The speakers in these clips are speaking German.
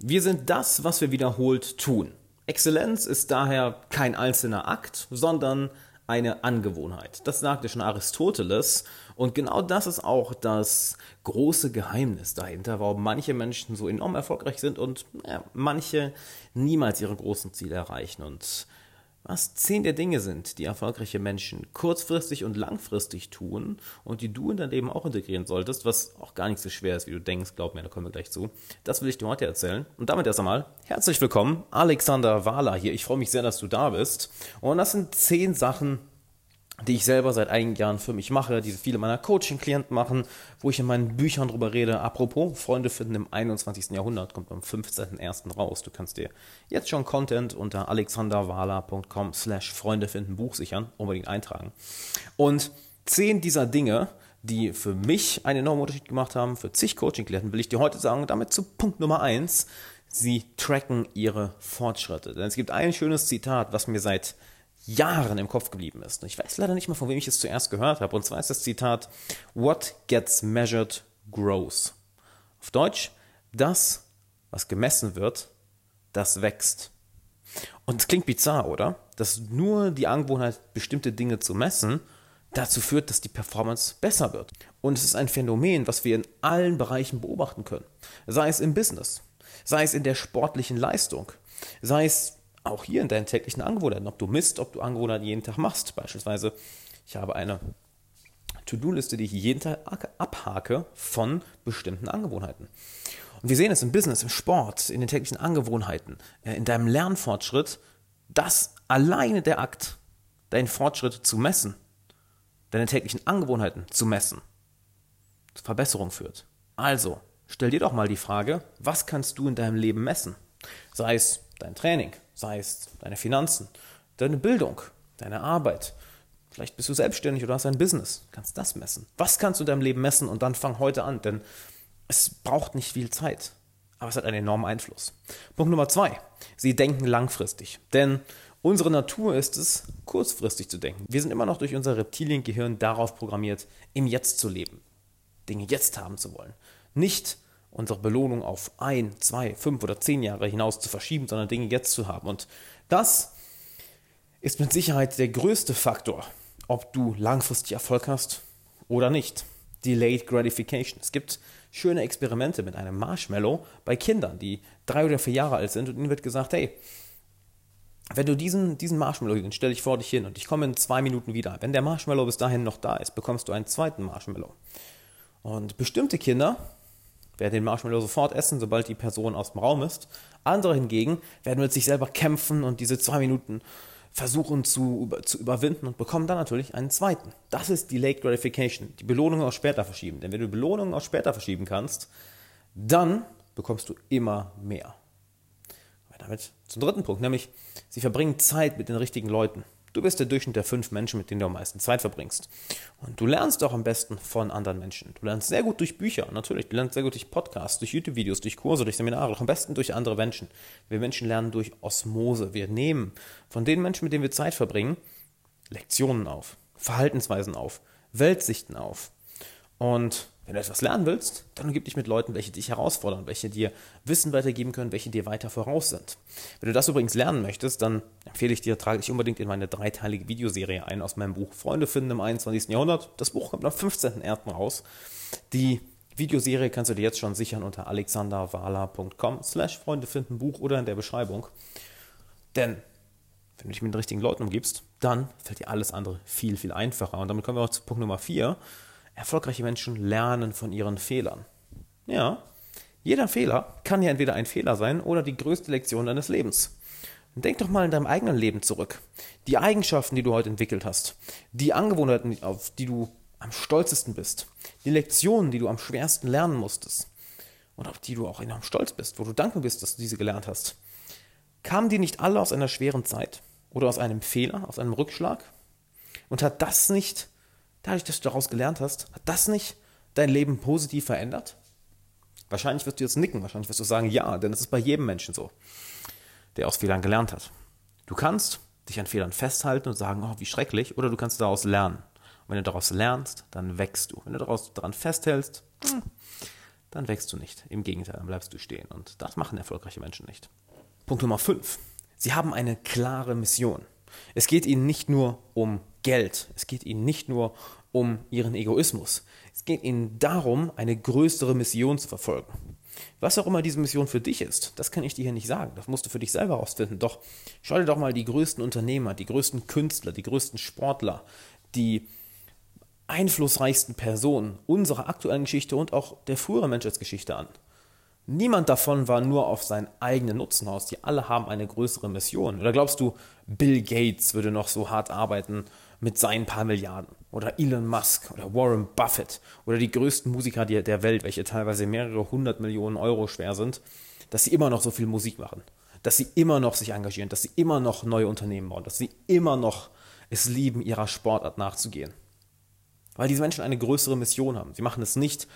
Wir sind das, was wir wiederholt tun. Exzellenz ist daher kein einzelner Akt, sondern eine Angewohnheit. Das sagte schon Aristoteles. Und genau das ist auch das große Geheimnis dahinter, warum manche Menschen so enorm erfolgreich sind und ja, manche niemals ihre großen Ziele erreichen. Und was zehn der Dinge sind, die erfolgreiche Menschen kurzfristig und langfristig tun und die du in dein Leben auch integrieren solltest, was auch gar nicht so schwer ist, wie du denkst, glaub mir, da kommen wir gleich zu. Das will ich dir heute erzählen. Und damit erst einmal herzlich willkommen, Alexander Wahler hier. Ich freue mich sehr, dass du da bist. Und das sind zehn Sachen, die ich selber seit einigen Jahren für mich mache, die viele meiner Coaching-Klienten machen, wo ich in meinen Büchern drüber rede. Apropos, Freunde finden im 21. Jahrhundert, kommt am 15.01. raus. Du kannst dir jetzt schon Content unter alexanderwala.com slash Freunde finden Buch sichern, unbedingt eintragen. Und zehn dieser Dinge, die für mich einen enormen Unterschied gemacht haben, für zig Coaching-Klienten, will ich dir heute sagen, damit zu Punkt Nummer eins. Sie tracken ihre Fortschritte. Denn es gibt ein schönes Zitat, was mir seit Jahren im Kopf geblieben ist. Ich weiß leider nicht mal, von wem ich es zuerst gehört habe. Und zwar ist das Zitat, What gets measured grows. Auf Deutsch, das, was gemessen wird, das wächst. Und es klingt bizarr, oder? Dass nur die Angewohnheit, bestimmte Dinge zu messen, dazu führt, dass die Performance besser wird. Und es ist ein Phänomen, was wir in allen Bereichen beobachten können. Sei es im Business, sei es in der sportlichen Leistung, sei es auch hier in deinen täglichen Angewohnheiten, ob du misst, ob du Angewohnheiten jeden Tag machst. Beispielsweise, ich habe eine To-Do-Liste, die ich jeden Tag abhake von bestimmten Angewohnheiten. Und wir sehen es im Business, im Sport, in den täglichen Angewohnheiten, äh, in deinem Lernfortschritt, dass alleine der Akt, deinen Fortschritt zu messen, deine täglichen Angewohnheiten zu messen, zur Verbesserung führt. Also, stell dir doch mal die Frage, was kannst du in deinem Leben messen? Sei es dein Training, sei es deine Finanzen, deine Bildung, deine Arbeit. Vielleicht bist du selbstständig oder hast ein Business, kannst das messen. Was kannst du in deinem Leben messen und dann fang heute an, denn es braucht nicht viel Zeit, aber es hat einen enormen Einfluss. Punkt Nummer zwei, sie denken langfristig, denn unsere Natur ist es, kurzfristig zu denken. Wir sind immer noch durch unser Reptiliengehirn darauf programmiert, im Jetzt zu leben, Dinge jetzt haben zu wollen. Nicht unsere Belohnung auf ein, zwei, fünf oder zehn Jahre hinaus zu verschieben, sondern Dinge jetzt zu haben. Und das ist mit Sicherheit der größte Faktor, ob du langfristig Erfolg hast oder nicht. Delayed Gratification. Es gibt schöne Experimente mit einem Marshmallow bei Kindern, die drei oder vier Jahre alt sind und ihnen wird gesagt, hey, wenn du diesen, diesen Marshmallow, den stelle ich vor dich hin und ich komme in zwei Minuten wieder. Wenn der Marshmallow bis dahin noch da ist, bekommst du einen zweiten Marshmallow. Und bestimmte Kinder werden den Marshmallow sofort essen, sobald die Person aus dem Raum ist. Andere hingegen werden mit sich selber kämpfen und diese zwei Minuten versuchen zu, zu überwinden und bekommen dann natürlich einen zweiten. Das ist die Late Gratification, die Belohnung auf später verschieben. Denn wenn du Belohnungen auf später verschieben kannst, dann bekommst du immer mehr. Damit zum dritten Punkt, nämlich sie verbringen Zeit mit den richtigen Leuten. Du bist der Durchschnitt der fünf Menschen, mit denen du am meisten Zeit verbringst. Und du lernst auch am besten von anderen Menschen. Du lernst sehr gut durch Bücher, natürlich. Du lernst sehr gut durch Podcasts, durch YouTube-Videos, durch Kurse, durch Seminare, doch am besten durch andere Menschen. Wir Menschen lernen durch Osmose. Wir nehmen von den Menschen, mit denen wir Zeit verbringen, Lektionen auf, Verhaltensweisen auf, Weltsichten auf. Und wenn du etwas lernen willst, dann umgib dich mit Leuten, welche dich herausfordern, welche dir Wissen weitergeben können, welche dir weiter voraus sind. Wenn du das übrigens lernen möchtest, dann empfehle ich dir, trage dich unbedingt in meine dreiteilige Videoserie ein aus meinem Buch Freunde finden im 21. Jahrhundert. Das Buch kommt am 15.01. raus. Die Videoserie kannst du dir jetzt schon sichern unter alexanderwala.com slash Freunde finden Buch oder in der Beschreibung. Denn wenn du dich mit den richtigen Leuten umgibst, dann fällt dir alles andere viel, viel einfacher. Und damit kommen wir auch zu Punkt Nummer 4 Erfolgreiche Menschen lernen von ihren Fehlern. Ja, jeder Fehler kann ja entweder ein Fehler sein oder die größte Lektion deines Lebens. Denk doch mal in deinem eigenen Leben zurück. Die Eigenschaften, die du heute entwickelt hast, die Angewohnheiten, auf die du am stolzesten bist, die Lektionen, die du am schwersten lernen musstest und auf die du auch enorm stolz bist, wo du dankbar bist, dass du diese gelernt hast. Kamen die nicht alle aus einer schweren Zeit oder aus einem Fehler, aus einem Rückschlag? Und hat das nicht dadurch, dass du daraus gelernt hast, hat das nicht dein Leben positiv verändert? Wahrscheinlich wirst du jetzt nicken, wahrscheinlich wirst du sagen, ja, denn es ist bei jedem Menschen so, der aus Fehlern gelernt hat. Du kannst dich an Fehlern festhalten und sagen, oh, wie schrecklich, oder du kannst daraus lernen. Und wenn du daraus lernst, dann wächst du. Wenn du daraus daran festhältst, hm, dann wächst du nicht. Im Gegenteil, dann bleibst du stehen. Und das machen erfolgreiche Menschen nicht. Punkt Nummer 5. Sie haben eine klare Mission. Es geht ihnen nicht nur um Geld, es geht ihnen nicht nur um ihren Egoismus. Es geht ihnen darum, eine größere Mission zu verfolgen. Was auch immer diese Mission für dich ist, das kann ich dir hier nicht sagen. Das musst du für dich selber herausfinden. Doch schau dir doch mal die größten Unternehmer, die größten Künstler, die größten Sportler, die einflussreichsten Personen unserer aktuellen Geschichte und auch der früheren Menschheitsgeschichte an. Niemand davon war nur auf seinen eigenen Nutzen aus. Die alle haben eine größere Mission. Oder glaubst du, Bill Gates würde noch so hart arbeiten mit seinen paar Milliarden? Oder Elon Musk oder Warren Buffett oder die größten Musiker der Welt, welche teilweise mehrere hundert Millionen Euro schwer sind, dass sie immer noch so viel Musik machen, dass sie immer noch sich engagieren, dass sie immer noch neue Unternehmen bauen, dass sie immer noch es lieben, ihrer Sportart nachzugehen. Weil diese Menschen eine größere Mission haben. Sie machen es nicht,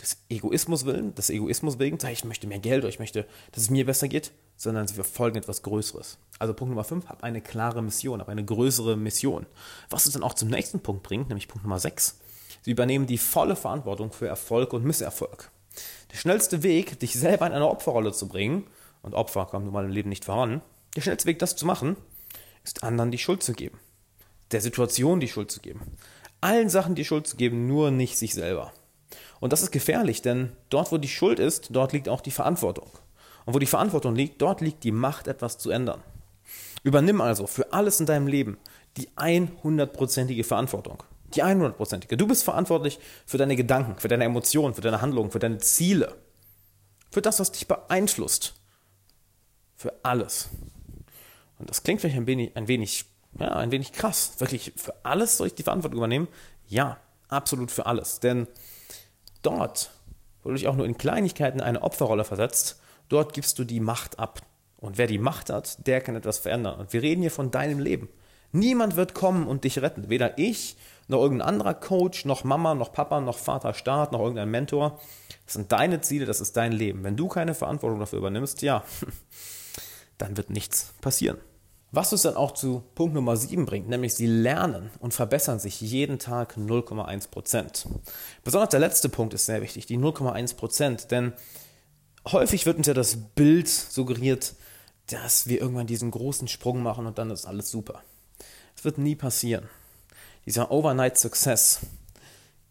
des Egoismus willen, des Egoismus wegen, ich möchte mehr Geld oder ich möchte, dass es mir besser geht, sondern sie verfolgen etwas Größeres. Also Punkt Nummer 5, hab eine klare Mission, hab eine größere Mission. Was es dann auch zum nächsten Punkt bringt, nämlich Punkt Nummer 6. Sie übernehmen die volle Verantwortung für Erfolg und Misserfolg. Der schnellste Weg, dich selber in eine Opferrolle zu bringen, und Opfer kommen nun mal im Leben nicht voran, der schnellste Weg, das zu machen, ist anderen die Schuld zu geben. Der Situation die Schuld zu geben. Allen Sachen die Schuld zu geben, nur nicht sich selber. Und das ist gefährlich, denn dort, wo die Schuld ist, dort liegt auch die Verantwortung. Und wo die Verantwortung liegt, dort liegt die Macht, etwas zu ändern. Übernimm also für alles in deinem Leben die 100%ige Verantwortung. Die 100%ige. Du bist verantwortlich für deine Gedanken, für deine Emotionen, für deine Handlungen, für deine Ziele. Für das, was dich beeinflusst. Für alles. Und das klingt vielleicht ein wenig, ein wenig, ja, ein wenig krass. Wirklich, für alles soll ich die Verantwortung übernehmen? Ja, absolut für alles. Denn Dort, wo du dich auch nur in Kleinigkeiten eine Opferrolle versetzt, dort gibst du die Macht ab. Und wer die Macht hat, der kann etwas verändern. Und wir reden hier von deinem Leben. Niemand wird kommen und dich retten. Weder ich, noch irgendein anderer Coach, noch Mama, noch Papa, noch Vater Staat, noch irgendein Mentor. Das sind deine Ziele, das ist dein Leben. Wenn du keine Verantwortung dafür übernimmst, ja, dann wird nichts passieren. Was uns dann auch zu Punkt Nummer 7 bringt, nämlich sie lernen und verbessern sich jeden Tag 0,1% Besonders der letzte Punkt ist sehr wichtig, die 0,1% denn häufig wird uns ja das Bild suggeriert, dass wir irgendwann diesen großen Sprung machen und dann ist alles super. Es wird nie passieren. Dieser Overnight Success,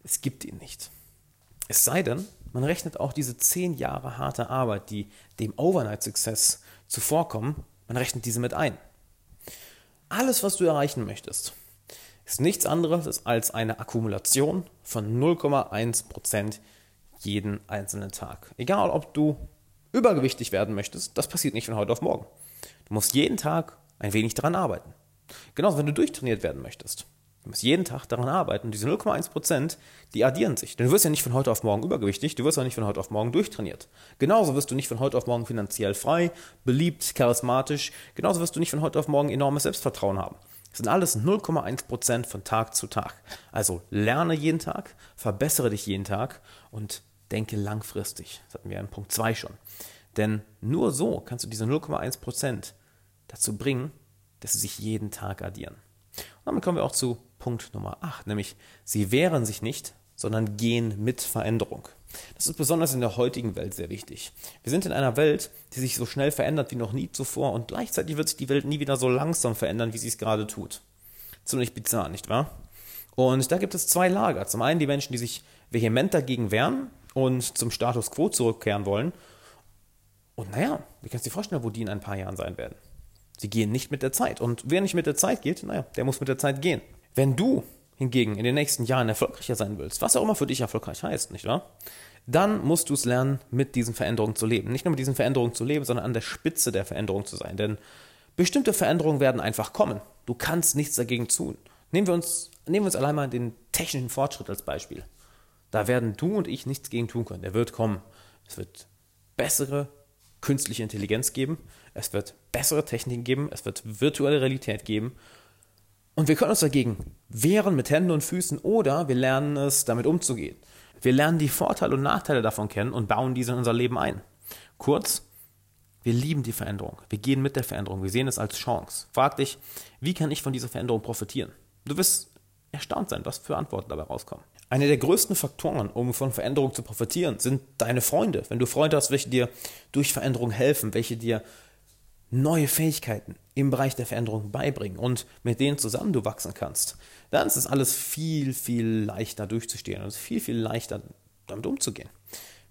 es gibt ihn nicht. Es sei denn, man rechnet auch diese 10 Jahre harte Arbeit, die dem Overnight Success zuvorkommen, man rechnet diese mit ein. Alles, was du erreichen möchtest, ist nichts anderes als eine Akkumulation von 0,1% jeden einzelnen Tag. Egal, ob du übergewichtig werden möchtest, das passiert nicht von heute auf morgen. Du musst jeden Tag ein wenig daran arbeiten. Genauso, wenn du durchtrainiert werden möchtest. Du musst jeden Tag daran arbeiten. Und diese 0,1%, die addieren sich. Denn du wirst ja nicht von heute auf morgen übergewichtig, du wirst auch nicht von heute auf morgen durchtrainiert. Genauso wirst du nicht von heute auf morgen finanziell frei, beliebt, charismatisch. Genauso wirst du nicht von heute auf morgen enormes Selbstvertrauen haben. Das sind alles 0,1% von Tag zu Tag. Also lerne jeden Tag, verbessere dich jeden Tag und denke langfristig. Das hatten wir in Punkt 2 schon. Denn nur so kannst du diese 0,1% dazu bringen, dass sie sich jeden Tag addieren. Und damit kommen wir auch zu Punkt Nummer 8, nämlich sie wehren sich nicht, sondern gehen mit Veränderung. Das ist besonders in der heutigen Welt sehr wichtig. Wir sind in einer Welt, die sich so schnell verändert wie noch nie zuvor und gleichzeitig wird sich die Welt nie wieder so langsam verändern, wie sie es gerade tut. Ziemlich bizarr, nicht wahr? Und da gibt es zwei Lager. Zum einen die Menschen, die sich vehement dagegen wehren und zum Status quo zurückkehren wollen. Und naja, wie kannst du dir vorstellen, wo die in ein paar Jahren sein werden? Sie gehen nicht mit der Zeit. Und wer nicht mit der Zeit geht, naja, der muss mit der Zeit gehen. Wenn du hingegen in den nächsten Jahren erfolgreicher sein willst, was auch immer für dich erfolgreich heißt, nicht wahr? Dann musst du es lernen, mit diesen Veränderungen zu leben. Nicht nur mit diesen Veränderungen zu leben, sondern an der Spitze der Veränderung zu sein. Denn bestimmte Veränderungen werden einfach kommen. Du kannst nichts dagegen tun. Nehmen wir uns, nehmen wir uns allein mal den technischen Fortschritt als Beispiel. Da werden du und ich nichts gegen tun können. Der wird kommen. Es wird bessere künstliche Intelligenz geben, es wird bessere Techniken geben, es wird virtuelle Realität geben. Und wir können uns dagegen wehren mit Händen und Füßen oder wir lernen es, damit umzugehen. Wir lernen die Vorteile und Nachteile davon kennen und bauen diese in unser Leben ein. Kurz, wir lieben die Veränderung. Wir gehen mit der Veränderung. Wir sehen es als Chance. Frag dich, wie kann ich von dieser Veränderung profitieren? Du wirst erstaunt sein, was für Antworten dabei rauskommen. Eine der größten Faktoren, um von Veränderung zu profitieren, sind deine Freunde. Wenn du Freunde hast, welche dir durch Veränderung helfen, welche dir neue Fähigkeiten im Bereich der Veränderung beibringen und mit denen zusammen du wachsen kannst, dann ist es alles viel, viel leichter durchzustehen und es ist viel, viel leichter damit umzugehen.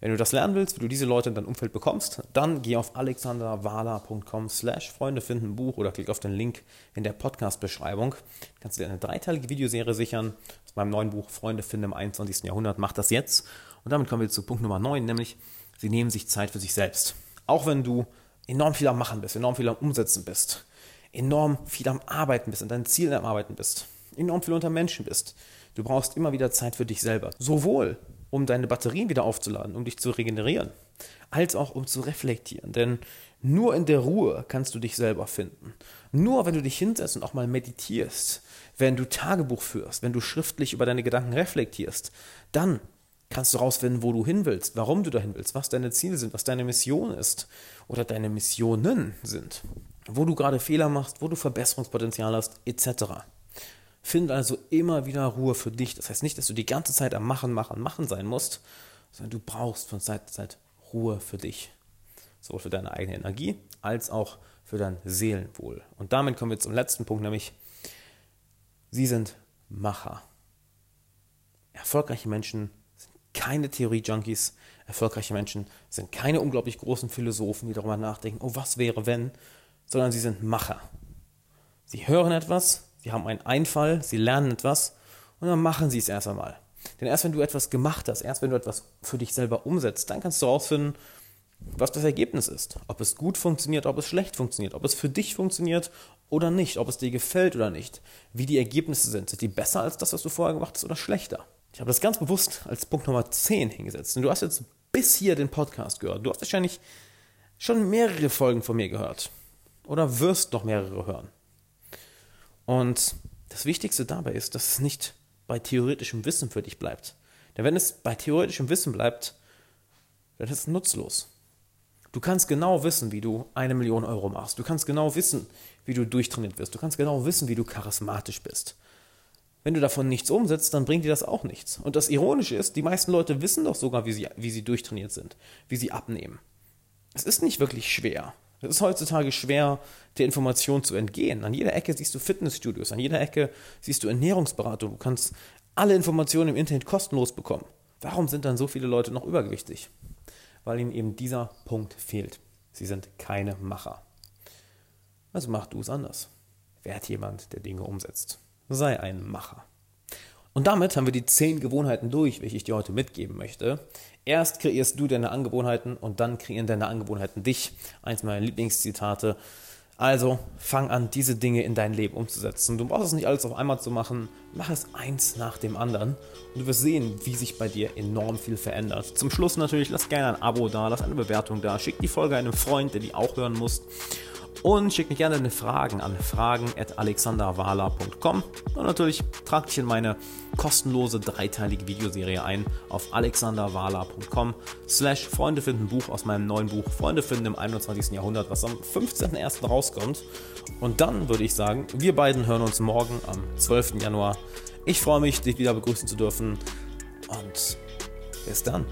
Wenn du das lernen willst, wie du diese Leute in dein Umfeld bekommst, dann geh auf alexanderwala.com slash Freunde finden Buch oder klick auf den Link in der Podcast-Beschreibung. Kannst du dir eine dreiteilige Videoserie sichern aus meinem neuen Buch Freunde finden im 21. Jahrhundert. Mach das jetzt. Und damit kommen wir zu Punkt Nummer 9, nämlich sie nehmen sich Zeit für sich selbst. Auch wenn du enorm viel am Machen bist, enorm viel am Umsetzen bist, enorm viel am Arbeiten bist, an deinen Zielen am Arbeiten bist, enorm viel unter Menschen bist. Du brauchst immer wieder Zeit für dich selber. Sowohl um deine Batterien wieder aufzuladen, um dich zu regenerieren, als auch um zu reflektieren. Denn nur in der Ruhe kannst du dich selber finden. Nur wenn du dich hinsetzt und auch mal meditierst, wenn du Tagebuch führst, wenn du schriftlich über deine Gedanken reflektierst, dann kannst du herausfinden, wo du hin willst, warum du dahin willst, was deine Ziele sind, was deine Mission ist oder deine Missionen sind, wo du gerade Fehler machst, wo du Verbesserungspotenzial hast, etc. Finde also immer wieder Ruhe für dich. Das heißt nicht, dass du die ganze Zeit am Machen, Machen, Machen sein musst, sondern du brauchst von Zeit zu Zeit Ruhe für dich. Sowohl für deine eigene Energie als auch für dein Seelenwohl. Und damit kommen wir zum letzten Punkt, nämlich sie sind Macher. Erfolgreiche Menschen keine Theorie-Junkies. Erfolgreiche Menschen sind keine unglaublich großen Philosophen, die darüber nachdenken, oh, was wäre wenn, sondern sie sind Macher. Sie hören etwas, Sie haben einen Einfall, sie lernen etwas und dann machen sie es erst einmal. Denn erst wenn du etwas gemacht hast, erst wenn du etwas für dich selber umsetzt, dann kannst du herausfinden, was das Ergebnis ist. Ob es gut funktioniert, ob es schlecht funktioniert, ob es für dich funktioniert oder nicht, ob es dir gefällt oder nicht, wie die Ergebnisse sind. Sind die besser als das, was du vorher gemacht hast oder schlechter? Ich habe das ganz bewusst als Punkt Nummer 10 hingesetzt. Und du hast jetzt bis hier den Podcast gehört. Du hast wahrscheinlich schon mehrere Folgen von mir gehört. Oder wirst noch mehrere hören. Und das Wichtigste dabei ist, dass es nicht bei theoretischem Wissen für dich bleibt. Denn wenn es bei theoretischem Wissen bleibt, dann ist es nutzlos. Du kannst genau wissen, wie du eine Million Euro machst. Du kannst genau wissen, wie du durchtrainiert wirst. Du kannst genau wissen, wie du charismatisch bist. Wenn du davon nichts umsetzt, dann bringt dir das auch nichts. Und das Ironische ist, die meisten Leute wissen doch sogar, wie sie, wie sie durchtrainiert sind, wie sie abnehmen. Es ist nicht wirklich schwer. Es ist heutzutage schwer, der Information zu entgehen. An jeder Ecke siehst du Fitnessstudios, an jeder Ecke siehst du Ernährungsberatung. Du kannst alle Informationen im Internet kostenlos bekommen. Warum sind dann so viele Leute noch übergewichtig? Weil ihnen eben dieser Punkt fehlt. Sie sind keine Macher. Also mach du es anders. Werd jemand, der Dinge umsetzt. Sei ein Macher. Und damit haben wir die zehn Gewohnheiten durch, welche ich dir heute mitgeben möchte. Erst kreierst du deine Angewohnheiten und dann kreieren deine Angewohnheiten dich. Eins meiner Lieblingszitate. Also fang an, diese Dinge in dein Leben umzusetzen. Du brauchst es nicht alles auf einmal zu machen. Mach es eins nach dem anderen und du wirst sehen, wie sich bei dir enorm viel verändert. Zum Schluss natürlich, lass gerne ein Abo da, lass eine Bewertung da, schick die Folge einem Freund, der die auch hören muss. Und schick mir gerne deine Fragen an fragen.alexanderwala.com. Und natürlich trag dich in meine kostenlose dreiteilige Videoserie ein auf alexanderwala.com slash Freunde finden Buch aus meinem neuen Buch Freunde finden im 21. Jahrhundert, was am 15.01. rauskommt. Und dann würde ich sagen, wir beiden hören uns morgen am 12. Januar. Ich freue mich, dich wieder begrüßen zu dürfen. Und bis dann.